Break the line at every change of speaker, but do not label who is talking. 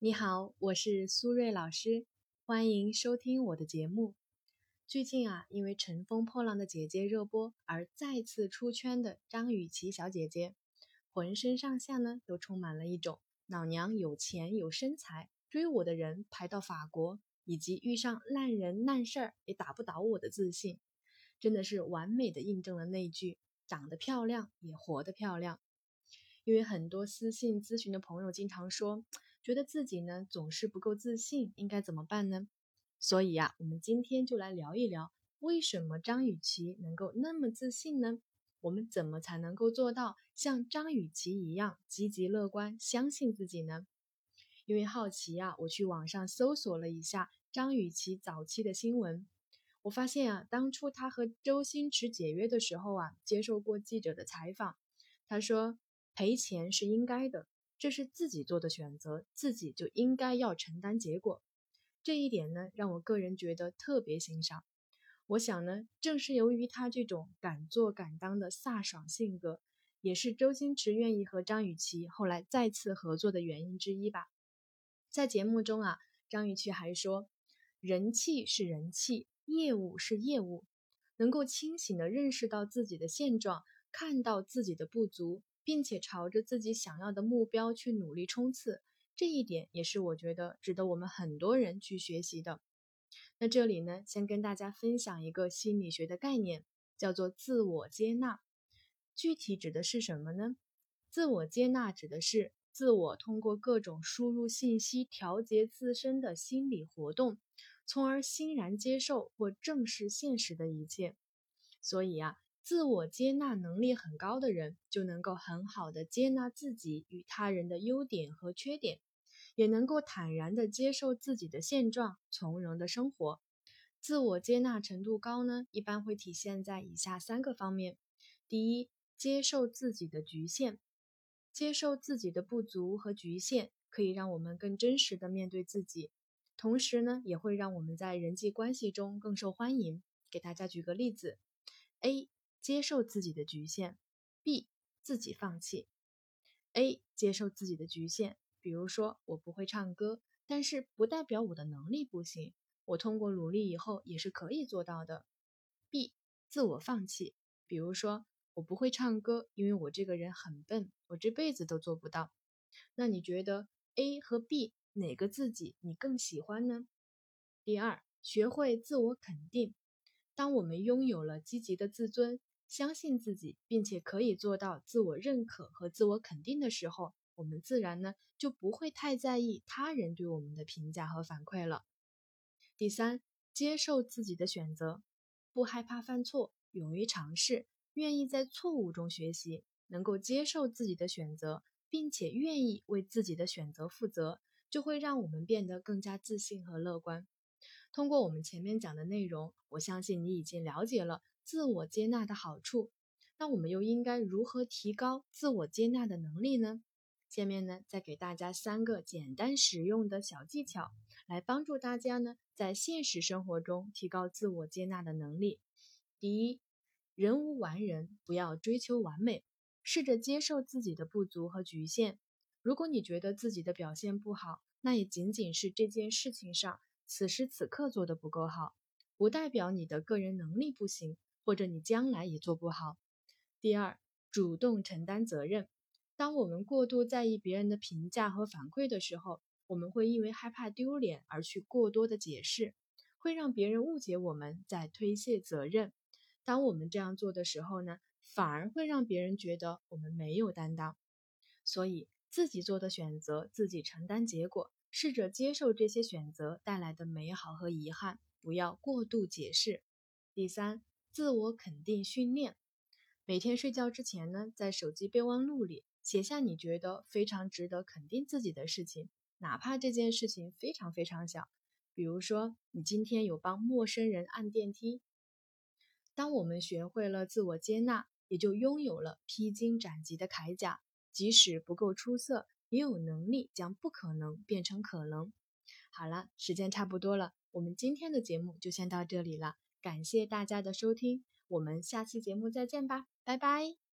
你好，我是苏瑞老师，欢迎收听我的节目。最近啊，因为《乘风破浪的姐姐》热播而再次出圈的张雨绮小姐姐，浑身上下呢都充满了一种老娘有钱有身材，追我的人排到法国，以及遇上烂人烂事儿也打不倒我的自信，真的是完美的印证了那句“长得漂亮也活得漂亮”。因为很多私信咨询的朋友经常说。觉得自己呢总是不够自信，应该怎么办呢？所以呀，我们今天就来聊一聊，为什么张雨绮能够那么自信呢？我们怎么才能够做到像张雨绮一样积极乐观，相信自己呢？因为好奇啊，我去网上搜索了一下张雨绮早期的新闻，我发现啊，当初她和周星驰解约的时候啊，接受过记者的采访，她说赔钱是应该的。这是自己做的选择，自己就应该要承担结果。这一点呢，让我个人觉得特别欣赏。我想呢，正是由于他这种敢做敢当的飒爽性格，也是周星驰愿意和张雨绮后来再次合作的原因之一吧。在节目中啊，张雨绮还说：“人气是人气，业务是业务，能够清醒地认识到自己的现状，看到自己的不足。”并且朝着自己想要的目标去努力冲刺，这一点也是我觉得值得我们很多人去学习的。那这里呢，先跟大家分享一个心理学的概念，叫做自我接纳。具体指的是什么呢？自我接纳指的是自我通过各种输入信息调节自身的心理活动，从而欣然接受或正视现实的一切。所以啊。自我接纳能力很高的人，就能够很好的接纳自己与他人的优点和缺点，也能够坦然的接受自己的现状，从容的生活。自我接纳程度高呢，一般会体现在以下三个方面：第一，接受自己的局限，接受自己的不足和局限，可以让我们更真实的面对自己，同时呢，也会让我们在人际关系中更受欢迎。给大家举个例子，A。接受自己的局限，B 自己放弃。A 接受自己的局限，比如说我不会唱歌，但是不代表我的能力不行，我通过努力以后也是可以做到的。B 自我放弃，比如说我不会唱歌，因为我这个人很笨，我这辈子都做不到。那你觉得 A 和 B 哪个自己你更喜欢呢？第二，学会自我肯定。当我们拥有了积极的自尊。相信自己，并且可以做到自我认可和自我肯定的时候，我们自然呢就不会太在意他人对我们的评价和反馈了。第三，接受自己的选择，不害怕犯错，勇于尝试，愿意在错误中学习，能够接受自己的选择，并且愿意为自己的选择负责，就会让我们变得更加自信和乐观。通过我们前面讲的内容，我相信你已经了解了。自我接纳的好处，那我们又应该如何提高自我接纳的能力呢？下面呢，再给大家三个简单实用的小技巧，来帮助大家呢，在现实生活中提高自我接纳的能力。第一，人无完人，不要追求完美，试着接受自己的不足和局限。如果你觉得自己的表现不好，那也仅仅是这件事情上此时此刻做的不够好，不代表你的个人能力不行。或者你将来也做不好。第二，主动承担责任。当我们过度在意别人的评价和反馈的时候，我们会因为害怕丢脸而去过多的解释，会让别人误解我们在推卸责任。当我们这样做的时候呢，反而会让别人觉得我们没有担当。所以，自己做的选择，自己承担结果，试着接受这些选择带来的美好和遗憾，不要过度解释。第三。自我肯定训练，每天睡觉之前呢，在手机备忘录里写下你觉得非常值得肯定自己的事情，哪怕这件事情非常非常小。比如说，你今天有帮陌生人按电梯。当我们学会了自我接纳，也就拥有了披荆斩棘的铠甲，即使不够出色，也有能力将不可能变成可能。好了，时间差不多了，我们今天的节目就先到这里了。感谢大家的收听，我们下期节目再见吧，拜拜。